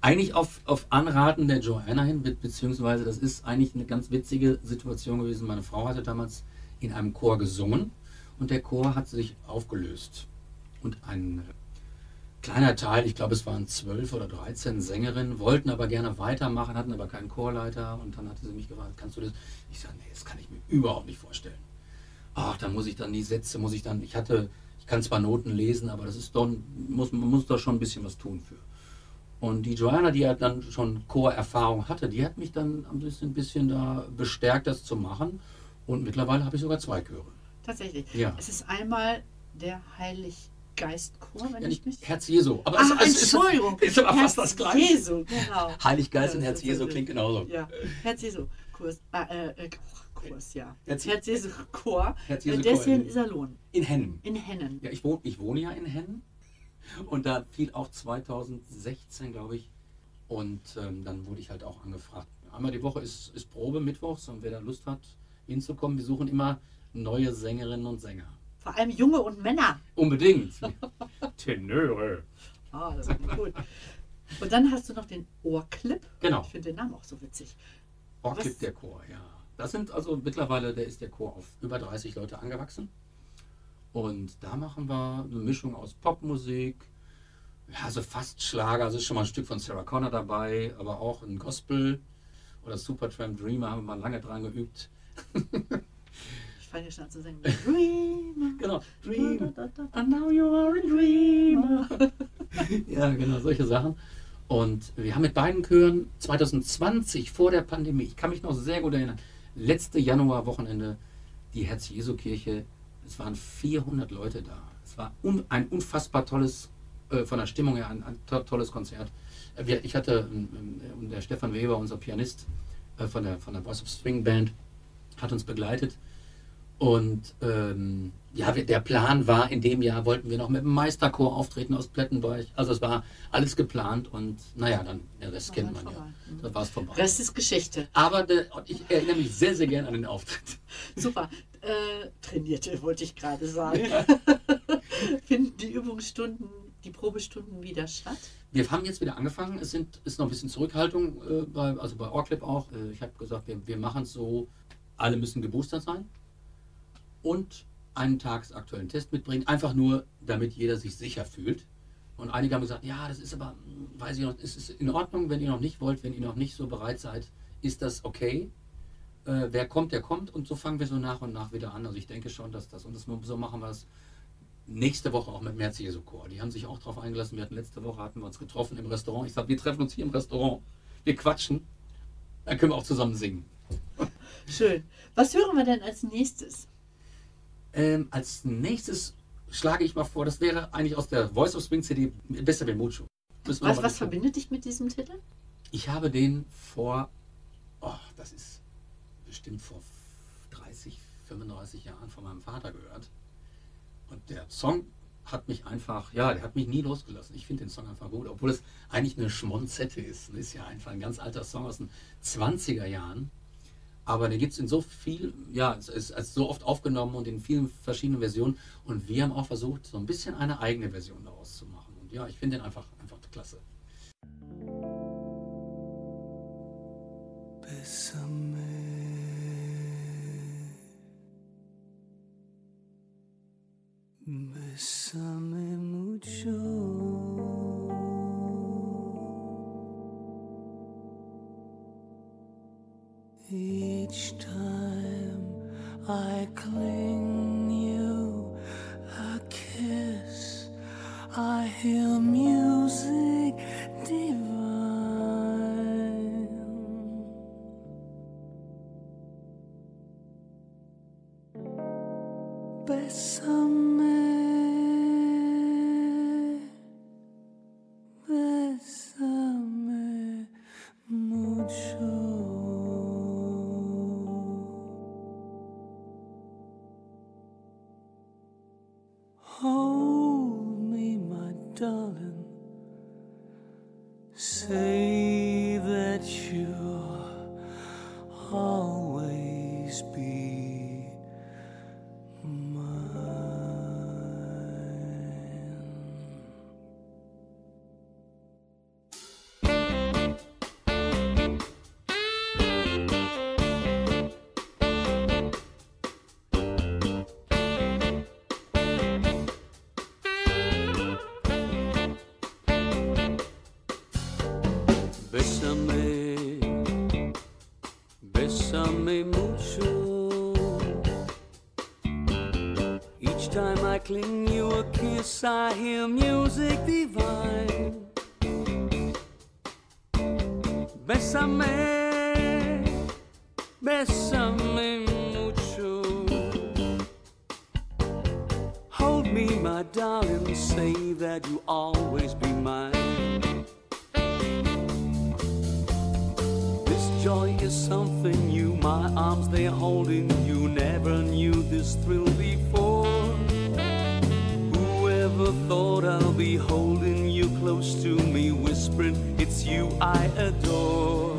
Eigentlich auf, auf Anraten der Joanna hin, be beziehungsweise das ist eigentlich eine ganz witzige Situation gewesen. Meine Frau hatte damals in einem Chor gesungen und der Chor hat sich aufgelöst. Und ein kleiner Teil, ich glaube es waren zwölf oder 13 Sängerinnen, wollten aber gerne weitermachen, hatten aber keinen Chorleiter und dann hatte sie mich gefragt, kannst du das? Ich sage, nee, das kann ich mir überhaupt nicht vorstellen. Ach, da muss ich dann die Sätze, muss ich dann, ich hatte, ich kann zwar Noten lesen, aber das ist doch, muss, man muss da schon ein bisschen was tun für. Und die Joanna, die ja dann schon Chorerfahrung hatte, die hat mich dann ein bisschen, ein bisschen da bestärkt, das zu machen. Und mittlerweile habe ich sogar zwei Chöre. Tatsächlich. Ja. Es ist einmal der Heiliggeistchor, wenn Ja, ich nicht mich. Herz Jesu. Aber Ah, es, es ist, Entschuldigung. ist aber fast Herz das Gleiche. Jesu, genau. Heiliggeist und Ja, Herz das Jesu ist- klingt genauso. Ja, Herz Jesu Kurs. Äh, äh, Kurs, ja. Herz- Herz Jesu Chor. Herz Äh, Jesu Der Chor ist hier in- Iserlohn, In Hennen. in Hennen. Ja, ich wohne, ich wohne ja in Hennen. Und da fiel auch 2016, glaube ich. Und ähm, dann wurde ich halt auch angefragt. Einmal die Woche ist, ist Probe mittwochs und wer da Lust hat, hinzukommen, wir suchen immer neue Sängerinnen und Sänger. Vor allem Junge und Männer. Unbedingt. Tenöre. Ah, das ist gut. Und dann hast du noch den Ohrclip. Genau. Ich finde den Namen auch so witzig. Was? der Chor, ja. Das sind also mittlerweile, der ist der Chor auf über 30 Leute angewachsen. Und da machen wir eine Mischung aus Popmusik, ja, also fast Schlager, also ist schon mal ein Stück von Sarah Connor dabei, aber auch ein Gospel oder Supertramp Dreamer haben wir mal lange dran geübt. Ich fange schon an zu singen. Dreamer. Genau, Dream. And now you are a dreamer. ja, genau, solche Sachen. Und wir haben mit beiden Chören 2020 vor der Pandemie, ich kann mich noch sehr gut erinnern, letzte Januarwochenende, die Herz-Jesu-Kirche, es waren 400 Leute da. Es war un, ein unfassbar tolles, äh, von der Stimmung her, ein, ein to tolles Konzert. Äh, ich hatte, ähm, der Stefan Weber, unser Pianist äh, von, der, von der Voice of Swing Band, hat uns begleitet. Und ähm, ja, der Plan war, in dem Jahr wollten wir noch mit dem Meisterchor auftreten aus Plettenberg. Also es war alles geplant und naja, dann, der Rest War kennt dann man ja. vorbei. Mhm. Da war es vorbei. Rest ist Geschichte. Aber der, ich erinnere mich sehr, sehr gern an den Auftritt. Super. Äh, trainierte, wollte ich gerade sagen. Finden die Übungsstunden, die Probestunden wieder statt? Wir haben jetzt wieder angefangen. Es sind, ist noch ein bisschen Zurückhaltung, äh, bei, also bei Orclip auch. Äh, ich habe gesagt, wir, wir machen es so, alle müssen geboostert sein und einen tagesaktuellen Test mitbringen. Einfach nur, damit jeder sich sicher fühlt. Und einige haben gesagt, ja, das ist aber, hm, weiß ich noch, es ist in Ordnung, wenn ihr noch nicht wollt, wenn ihr noch nicht so bereit seid, ist das okay. Äh, wer kommt, der kommt. Und so fangen wir so nach und nach wieder an. Also ich denke schon, dass das, und das, so machen wir es nächste Woche auch mit Merz Jesu Chor. Die haben sich auch darauf eingelassen. Wir hatten letzte Woche hatten wir uns getroffen im Restaurant. Ich sage, wir treffen uns hier im Restaurant. Wir quatschen. Dann können wir auch zusammen singen. Schön. Was hören wir denn als nächstes? Ähm, als nächstes schlage ich mal vor, das wäre eigentlich aus der Voice of Swing CD Besser wie Mucho. Was, was verbindet dich mit diesem Titel? Ich habe den vor, oh, das ist bestimmt vor 30, 35 Jahren von meinem Vater gehört. Und der Song hat mich einfach, ja, der hat mich nie losgelassen. Ich finde den Song einfach gut, obwohl es eigentlich eine Schmonzette ist. Das ist ja einfach ein ganz alter Song aus den 20er Jahren. Aber den gibt es in so viel, ja, es ist, es ist so oft aufgenommen und in vielen verschiedenen Versionen. Und wir haben auch versucht, so ein bisschen eine eigene Version daraus zu machen. Und ja, ich finde den einfach, einfach klasse. Bésame mucho. Bésame, bésame mucho. Hold me, my darling, say that you always be mine. This joy is something new, my arms they're holding you. Never knew this thrill before. Whoever thought I'll be holding you close to me, whispering, It's you I adore.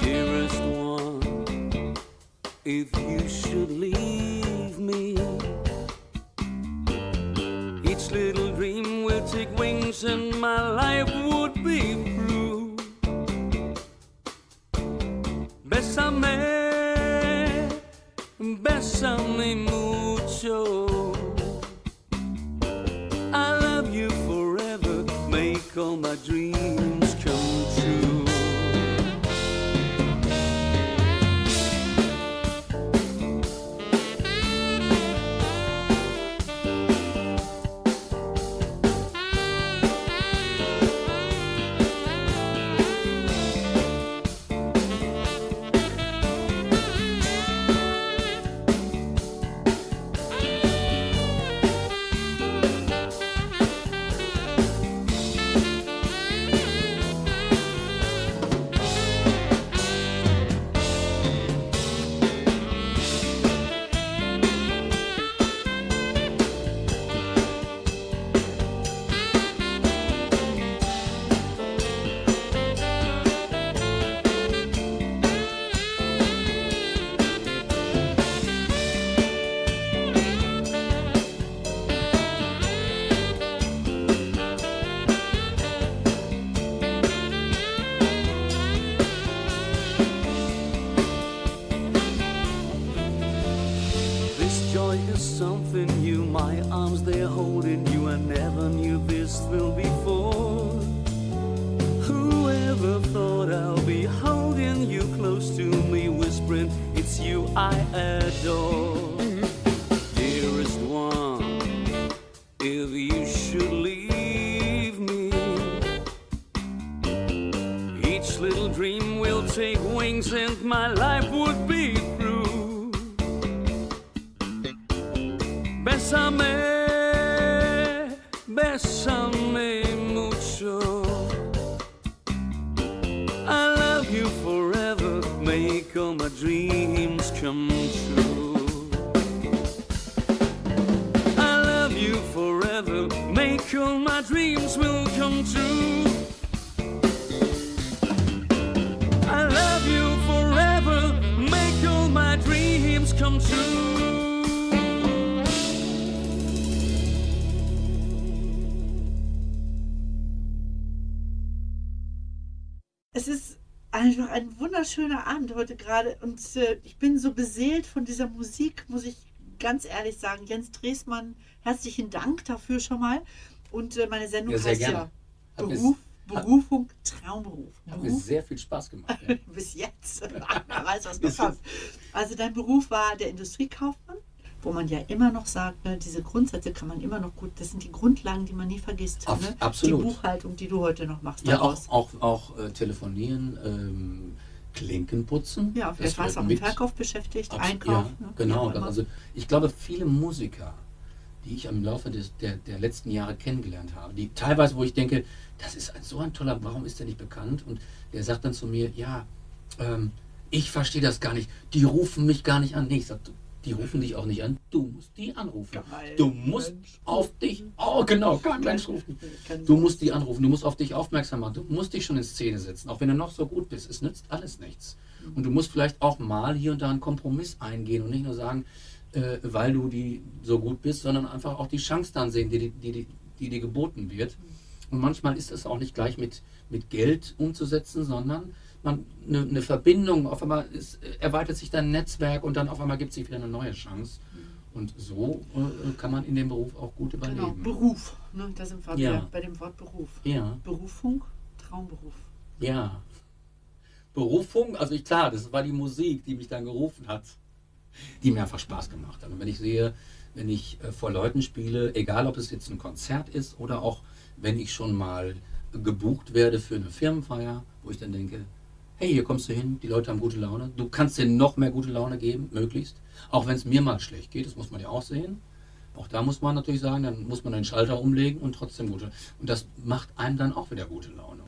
Dearest one, if you should leave me, each little dream will take wings and my life would be blue. Bésame, bésame mucho. Gerade und äh, ich bin so beseelt von dieser Musik, muss ich ganz ehrlich sagen. Jens Dresmann, herzlichen Dank dafür schon mal. Und äh, meine Sendung Ja, heißt gerne. ja mir- Beruf, Berufung, Traumberuf. Hat mir Beruf, sehr viel Spaß gemacht. Ja. bis jetzt. Wer weiß, was Bis kommt. Also dein Beruf war der Industriekaufmann, wo man ja immer noch sagt, ne, diese Grundsätze kann man immer noch gut, das sind die Grundlagen, die man nie vergisst. Ab- ne? absolut. Die Buchhaltung, die du heute noch machst. Ja, auch, daraus. auch, auch äh, telefonieren, ähm, Klinken putzen. Ja, vielleicht du gehört auch mit. Verkauf beschäftigt, Abs- Einkauf. Ja, ne? genau. Immer. Also ich glaube, viele Musiker, die ich im Laufe des, der, der letzten Jahre kennengelernt habe, die teilweise, wo ich denke, das ist ein, so ein toller, warum ist der nicht bekannt? Und der sagt dann zu mir, ja, ähm, ich verstehe das gar nicht. Die rufen mich gar nicht an. Nee, ich sag, du, die rufen dich auch nicht an. Du musst die anrufen. Geil, du musst Mensch. auf dich, oh genau, kein Mensch rufen. Kein Du musst die anrufen, du musst auf dich aufmerksam machen, du musst dich schon in Szene setzen, auch wenn du noch so gut bist. Es nützt alles nichts. Und du musst vielleicht auch mal hier und da einen Kompromiss eingehen und nicht nur sagen, äh, weil du die so gut bist, sondern einfach auch die Chance dann sehen, die, die, die, die dir geboten wird. Und manchmal ist es auch nicht gleich mit, mit Geld umzusetzen, sondern man eine, eine Verbindung, auf einmal ist, äh, erweitert sich dein Netzwerk und dann auf einmal gibt es sich wieder eine neue Chance. Und so äh, kann man in dem Beruf auch gut überleben. Genau, Beruf. Ne? Da sind wir Ja. bei dem Wort Beruf. Ja. Berufung, Traumberuf. Ja. Berufung, also ich, klar, das war die Musik, die mich dann gerufen hat, die mir einfach Spaß gemacht hat. Und wenn ich sehe, wenn ich äh, vor Leuten spiele, egal ob es jetzt ein Konzert ist oder auch wenn ich schon mal gebucht werde für eine Firmenfeier, wo ich dann denke, hey, hier kommst du hin, die Leute haben gute Laune, du kannst denen noch mehr gute Laune geben, möglichst, auch wenn es mir mal schlecht geht, das muss man ja auch sehen. Auch da muss man natürlich sagen, dann muss man den Schalter umlegen und trotzdem gute. Und das macht einem dann auch wieder gute Laune.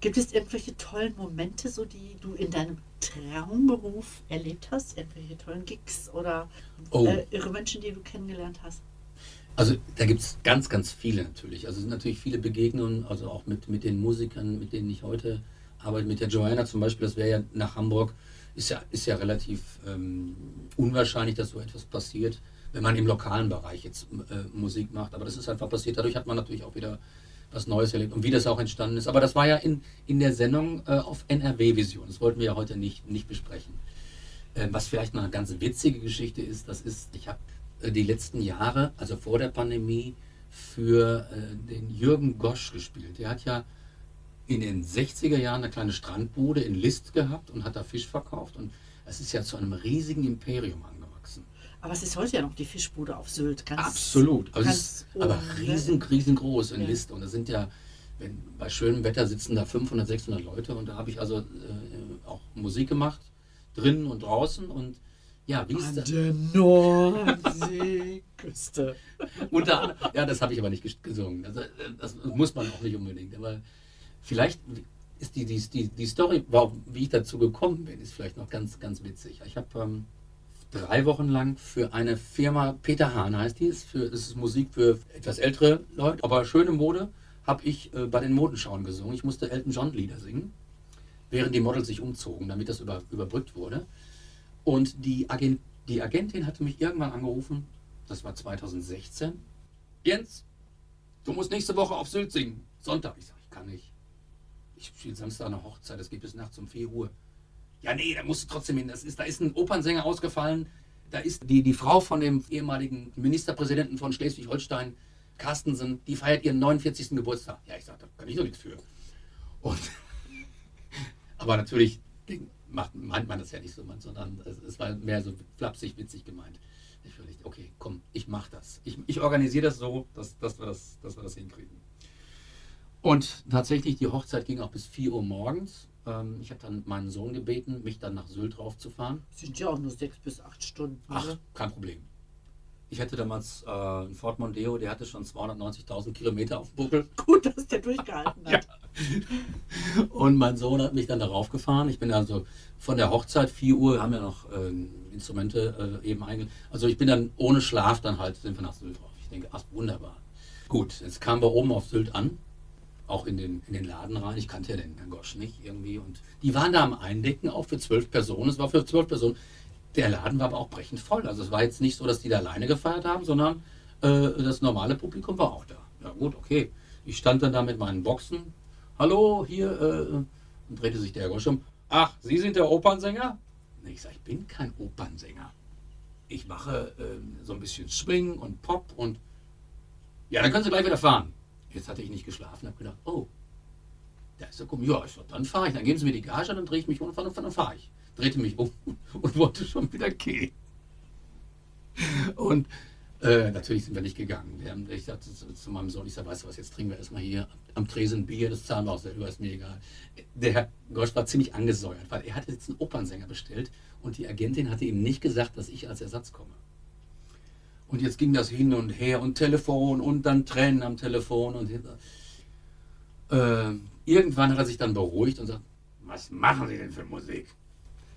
Gibt es irgendwelche tollen Momente, so die du in deinem Traumberuf erlebt hast? Irgendwelche tollen Gigs oder Oh. äh, irre Menschen, die du kennengelernt hast? Also da gibt es ganz, ganz viele natürlich. Also es sind natürlich viele Begegnungen, also auch mit, mit den Musikern, mit denen ich heute arbeite. Mit der Joanna zum Beispiel, das wäre ja nach Hamburg, ist ja, ist ja relativ ähm, unwahrscheinlich, dass so etwas passiert, wenn man im lokalen Bereich jetzt äh, Musik macht. Aber das ist einfach passiert. Dadurch hat man natürlich auch wieder was Neues erlebt und wie das auch entstanden ist. Aber das war ja in, in der Sendung äh, auf NRW-Vision. Das wollten wir ja heute nicht, nicht besprechen. Äh, was vielleicht noch eine ganz witzige Geschichte ist, das ist, ich habe äh, die letzten Jahre, also vor der Pandemie, für äh, den Jürgen Gosch gespielt. Der hat ja in den 60er Jahren eine kleine Strandbude in List gehabt und hat da Fisch verkauft und es ist ja zu einem riesigen Imperium angewachsen. Aber es ist heute ja noch die Fischbude auf Sylt. Ganz, Absolut. Also es ist ganz aber ne? riesen, riesengroß in Ja. List. Und da sind ja, wenn, bei schönem Wetter sitzen da 500, 600 Leute. Und da habe ich also äh, auch Musik gemacht, drinnen und draußen. Und ja, wie ist An das? der Nordseeküste. Unter ja, das habe ich aber nicht ges- gesungen. Also, äh, das muss man auch nicht unbedingt. Aber vielleicht ist die, die, die, die Story, wie ich dazu gekommen bin, ist vielleicht noch ganz, ganz witzig. Ich habe ähm, drei Wochen lang für eine Firma, Peter Hahn heißt die, ist für, ist Musik für etwas ältere Leute, aber schöne Mode, habe ich äh, bei den Modenschauen gesungen. Ich musste Elton John Lieder singen, während die Models sich umzogen, damit das über, überbrückt wurde. Und die, Agent, die Agentin hatte mich irgendwann angerufen, das war 2016. Jens, du musst nächste Woche auf Sylt singen. Sonntag. Ich sage, ich kann nicht. Ich spiele Samstag eine Hochzeit, das geht bis nachts um 4 Uhr. Ja, nee, da musst du trotzdem hin. Das ist, da ist ein Opernsänger ausgefallen. Da ist die, die Frau von dem ehemaligen Ministerpräsidenten von Schleswig-Holstein, Carstensen, die feiert ihren 49. Geburtstag. Ja, ich sage, da kann ich doch nichts für. Und aber natürlich macht, meint man das ja nicht so, sondern es, es war mehr so flapsig, witzig gemeint. Ich überlegte, okay, komm, ich mach das. Ich, ich organisiere das so, dass, dass, wir das, dass wir das hinkriegen. Und tatsächlich, die Hochzeit ging auch bis 4 Uhr morgens. Ähm, ich habe dann meinen Sohn gebeten, mich dann nach Sylt raufzufahren. Sind ja auch nur sechs bis acht Stunden. Ach, kein Problem. Ich hatte damals äh, einen Ford Mondeo, der hatte schon 290.000 Kilometer auf dem Buckel. Gut, dass der durchgehalten hat. Und mein Sohn hat mich dann darauf gefahren. Ich bin also von der Hochzeit, 4 Uhr, haben ja noch ähm, Instrumente äh, eben einge... Also ich bin dann ohne Schlaf dann halt, sind wir nach Sylt drauf. Ich denke, ach, wunderbar. Gut, jetzt kamen wir oben auf Sylt an, auch in den, in den Laden rein. Ich kannte ja den Herrn Gosch nicht irgendwie. Und die waren da am Eindecken auch für zwölf Personen. Es war für zwölf Personen. Der Laden war aber auch brechend voll. Also es war jetzt nicht so, dass die da alleine gefeiert haben, sondern äh, das normale Publikum war auch da. Ja gut, okay. Ich stand dann da mit meinen Boxen. Hallo, hier. Äh, und drehte sich der Herr Gosch um. Ach, Sie sind der Opernsänger? Ich sage, ich bin kein Opernsänger. Ich mache äh, so ein bisschen Swing und Pop und ja, dann können Sie gleich wieder fahren. Jetzt hatte ich nicht geschlafen, habe gedacht, oh, da ist er gekommen. Ja, ich sag, dann fahre ich. Dann geben Sie mir die Gage, dann drehe ich mich um und dann fahre ich. Drehte mich um und wollte schon wieder gehen. Und Äh, natürlich sind wir nicht gegangen. Wir haben, ich sagte zu, zu meinem Sohn, ich sage, weißt du was, jetzt trinken wir erstmal hier am Tresen Bier, das zahlen wir auch selber, ist mir egal. Der Herr Gosch war ziemlich angesäuert, weil er hatte jetzt einen Opernsänger bestellt und die Agentin hatte ihm nicht gesagt, dass ich als Ersatz komme. Und jetzt ging das hin und her und Telefon und dann Tränen am Telefon und äh, irgendwann hat er sich dann beruhigt und sagt, was machen Sie denn für Musik?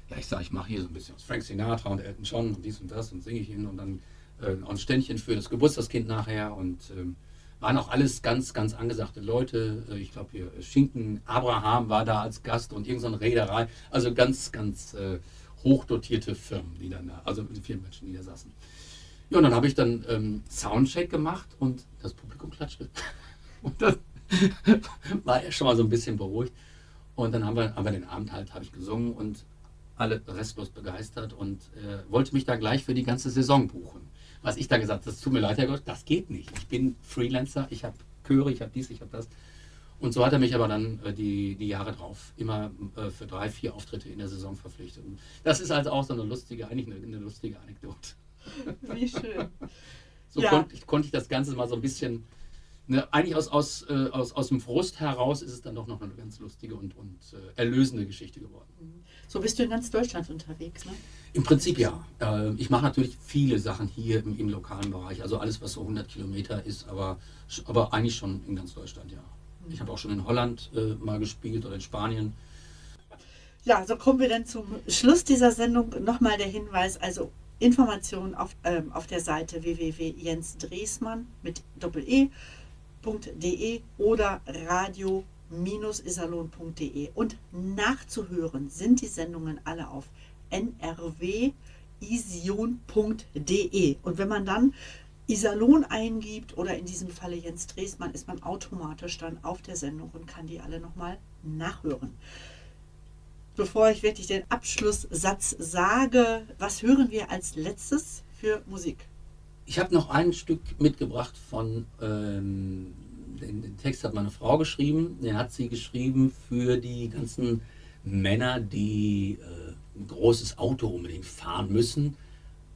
Ja, ich sage, ich mache hier so ein bisschen aus Frank Sinatra und Elton John und dies und das und singe ich ihn und dann äh, ein Ständchen für das Geburtstagskind nachher und ähm, waren auch alles ganz, ganz angesagte Leute. Äh, ich glaube hier Schinken Abraham war da als Gast und irgendeine Reederei. Also ganz, ganz äh, hochdotierte Firmen, die dann da, also vielen Menschen, die da saßen. Ja, und dann habe ich dann ähm, Soundcheck gemacht und das Publikum klatschte. Und dann war er schon mal so ein bisschen beruhigt. Und dann haben wir, haben wir den Abend halt, habe ich gesungen und alle restlos begeistert und äh, wollte mich da gleich für die ganze Saison buchen. Was ich da gesagt habe, das tut mir leid, Herr Gott, das geht nicht. Ich bin Freelancer, ich habe Chöre, ich habe dies, ich habe das. Und so hat er mich aber dann äh, die, die Jahre drauf immer äh, für drei, vier Auftritte in der Saison verpflichtet. Und das ist also auch so eine lustige, eigentlich eine, eine lustige Anekdote. Wie schön. So Ja. konnte, ich, konnte ich das Ganze mal so ein bisschen, ne, eigentlich aus, aus, äh, aus, aus dem Frust heraus ist es dann doch noch eine ganz lustige und, und äh, erlösende Geschichte geworden. So bist du in ganz Deutschland unterwegs, ne? Im Prinzip ja. Äh, ich mache natürlich viele Sachen hier im, im lokalen Bereich, also alles, was so 100 Kilometer ist, aber, aber eigentlich schon in ganz Deutschland, ja. Ich habe auch schon in Holland äh, mal gespielt oder in Spanien. Ja, so kommen wir dann zum Schluss dieser Sendung. Nochmal der Hinweis, also Informationen auf, ähm, auf der Seite www.jensdresmann mit doppel-e.de oder radio-isalon.de. Und nachzuhören sind die Sendungen alle auf nrwision.de. Und wenn man dann Iserlohn eingibt oder in diesem Falle Jens Dresmann, ist man automatisch dann auf der Sendung und kann die alle nochmal nachhören. Bevor ich wirklich den Abschlusssatz sage, was hören wir als letztes für Musik? Ich habe noch ein Stück mitgebracht von, ähm, den, den Text hat meine Frau geschrieben, den hat sie geschrieben für die ganzen Männer, die äh, ein großes Auto unbedingt fahren müssen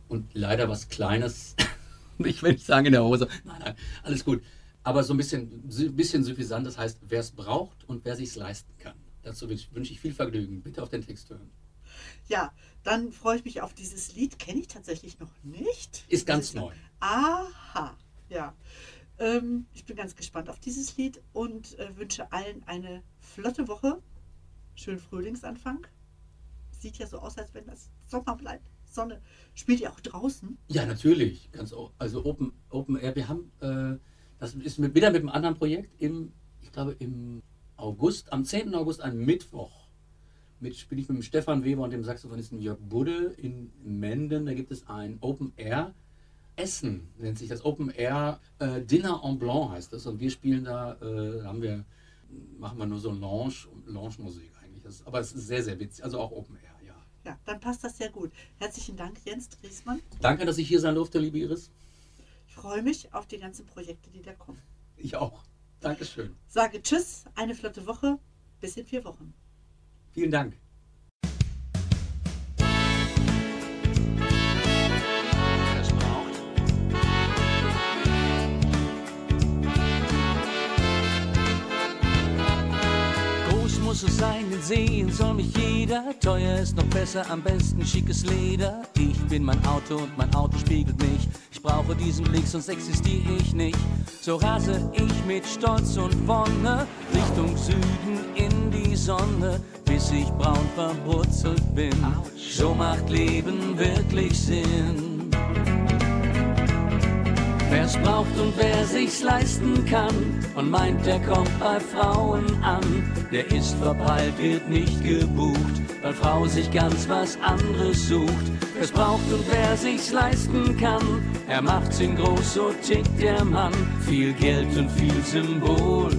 und leider was Kleines, ich will nicht sagen in der Hose, nein, nein, alles gut, aber so ein bisschen, bisschen suffisant, das heißt, wer es braucht und wer sich leisten kann. Dazu wünsche ich viel Vergnügen. Bitte auf den Text hören. Ja, dann freue ich mich auf dieses Lied. Kenne ich tatsächlich noch nicht. Ist ganz neu. Aha, ja. Ähm, ich bin ganz gespannt auf dieses Lied und äh, wünsche allen eine flotte Woche. Schönen Frühlingsanfang. Sieht ja so aus, als wenn das Sommer bleibt. Sonne. Spielt ihr auch draußen? Ja, natürlich. Ganz, also Open, Open Air. Wir haben, äh, das ist mit, wieder mit einem anderen Projekt im, ich glaube im August, am 10. August, ein Mittwoch, mit, spiele ich mit dem Stefan Weber und dem Saxophonisten Jörg Budde in Menden. Da gibt es ein Open Air Essen, nennt sich das Open Air äh, Dinner en Blanc heißt das. Und wir spielen da, äh, haben wir, machen wir nur so Lounge, Lounge-Musik eigentlich. Das, aber es ist sehr, sehr witzig. Also auch Open Air, ja. Ja, dann passt das sehr gut. Herzlichen Dank, Jens Driesmann. Danke, dass ich hier sein durfte, liebe Iris. Ich freue mich auf die ganzen Projekte, die da kommen. Ich auch. Dankeschön. Sage Tschüss, eine flotte Woche. Bis in vier Wochen. Vielen Dank. Muss es sein, den sehen soll mich jeder. Teuer ist noch besser, am besten schickes Leder. Ich bin mein Auto und mein Auto spiegelt mich. Ich brauche diesen Blick, sonst existiere ich nicht. So rase ich mit Stolz und Wonne Richtung Süden in die Sonne, bis ich braun verbrutzelt bin. So macht Leben wirklich Sinn. Wer's braucht und wer sich's leisten kann und meint, der kommt bei Frauen an, der ist verpeilt, wird nicht gebucht, weil Frau sich ganz was anderes sucht. Wer's braucht und wer sich's leisten kann, er macht's in groß, so tickt der Mann. Viel Geld und viel Symbol,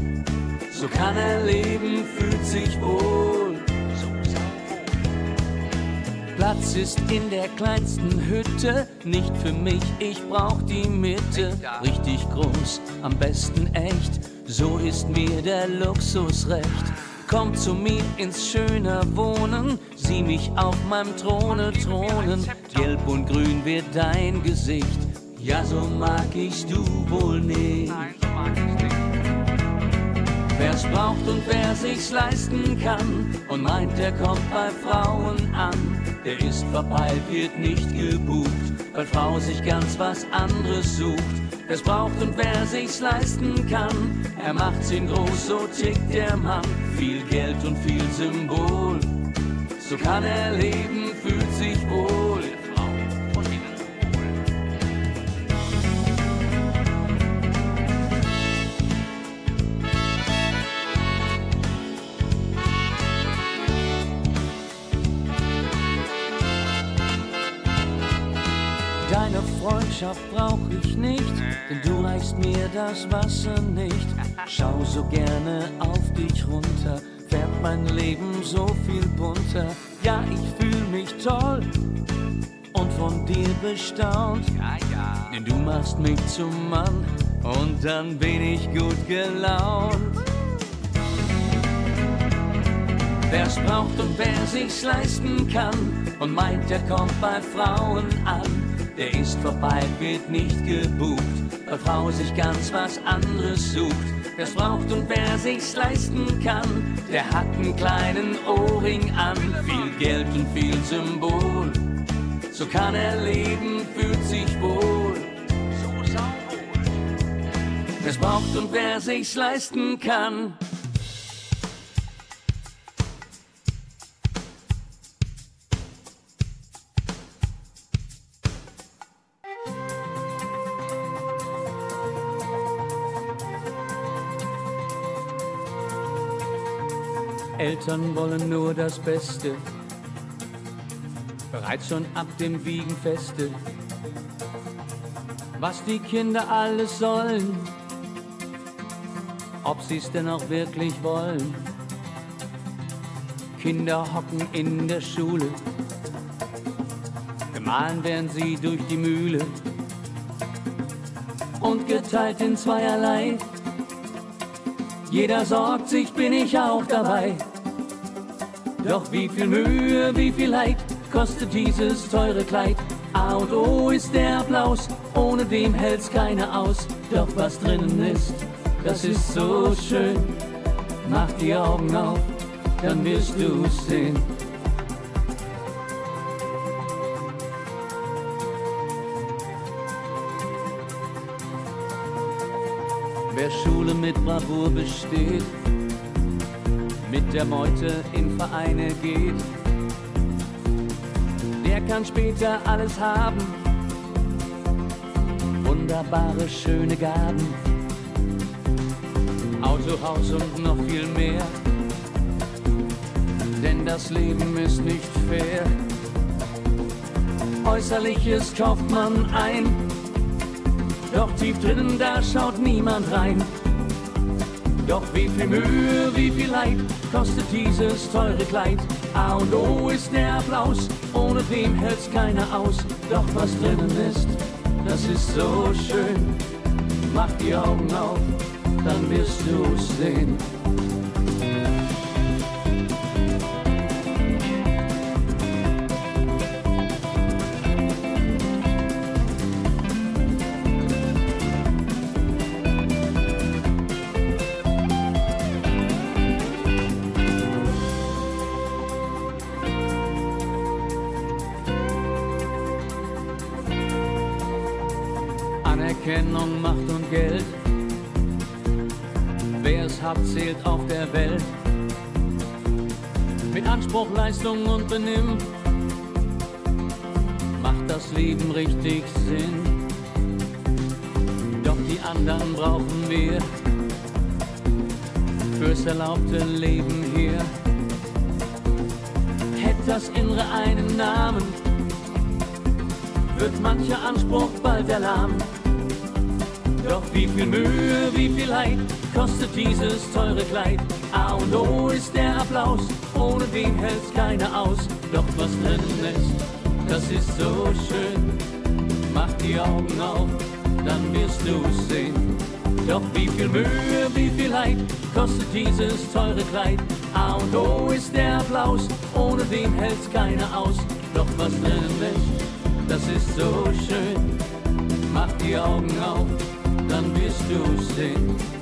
so kann er leben, fühlt sich wohl. Platz ist in der kleinsten Hütte, nicht für mich, ich brauch die Mitte. Richtig groß, am besten echt, so ist mir der Luxus recht. Komm zu mir ins schöne Wohnen, sieh mich auf meinem Throne thronen. Gelb und grün wird dein Gesicht, Ja, so mag ich's du wohl nicht. Wer's braucht und wer sich's leisten kann und meint, er kommt bei Frauen an, der ist verpeilt, wird nicht gebucht, weil Frau sich ganz was anderes sucht. Wer's braucht und wer sich's leisten kann, er macht's ihn groß, so tickt der Mann. Viel Geld und viel Symbol, so kann er leben, fühlt sich wohl. Freundschaft brauch ich nicht, denn du reichst mir das Wasser nicht. Schau so gerne auf dich runter, färbt mein Leben so viel bunter. Ja, ich fühl mich toll und von dir bestaunt. Denn du machst mich zum Mann und dann bin ich gut gelaunt. Wer's braucht und wer sich's leisten kann und meint, er kommt bei Frauen an, der ist vorbei, wird nicht gebucht, weil Frau sich ganz was anderes sucht. Wer's braucht und wer sich's leisten kann, der hat einen kleinen Ohrring an, viel Geld und viel Symbol. So kann er leben, fühlt sich wohl. So sauwohl. Wer's braucht und wer sich's leisten kann. Eltern wollen nur das Beste, bereits schon ab dem Wiegenfeste. Was die Kinder alles sollen, ob sie's denn auch wirklich wollen. Kinder hocken in der Schule, gemahlen werden sie durch die Mühle und geteilt in zweierlei. Jeder sorgt sich, bin ich auch dabei. Doch wie viel Mühe, wie viel Leid kostet dieses teure Kleid? A und O ist der Applaus, ohne dem hält's keiner aus. Doch was drinnen ist, das ist so schön. Mach die Augen auf, dann wirst du's sehen. Wer Schule mit Bravour besteht, der Meute in Vereine geht, der kann später alles haben. Wunderbare, schöne Gaben, Auto, Haus und noch viel mehr. Denn das Leben ist nicht fair. Äußerliches kauft man ein, doch tief drinnen, da schaut niemand rein. Doch wie viel Mühe, wie viel Leid kostet dieses teure Kleid? A und O ist der Applaus, ohne dem hält's keiner aus. Doch was drinnen ist, das ist so schön. Mach die Augen auf, dann wirst du's sehen. Zählt auf der Welt. Mit Anspruch, Leistung und Benimm macht das Leben richtig Sinn. Doch die anderen brauchen wir fürs erlaubte Leben hier. Hätte das Innere einen Namen, wird mancher Anspruch bald erlahmt. Doch wie viel Mühe, wie viel Leid kostet dieses teure Kleid? A und O ist der Applaus, ohne den hält's keiner aus. Doch was drinnen ist, das ist so schön. Mach die Augen auf, dann wirst du's sehen. Doch wie viel Mühe, wie viel Leid kostet dieses teure Kleid? A und O ist der Applaus, ohne den hält's keiner aus. Doch was drinnen ist, das ist so schön. Mach die Augen auf, dann wirst du sehen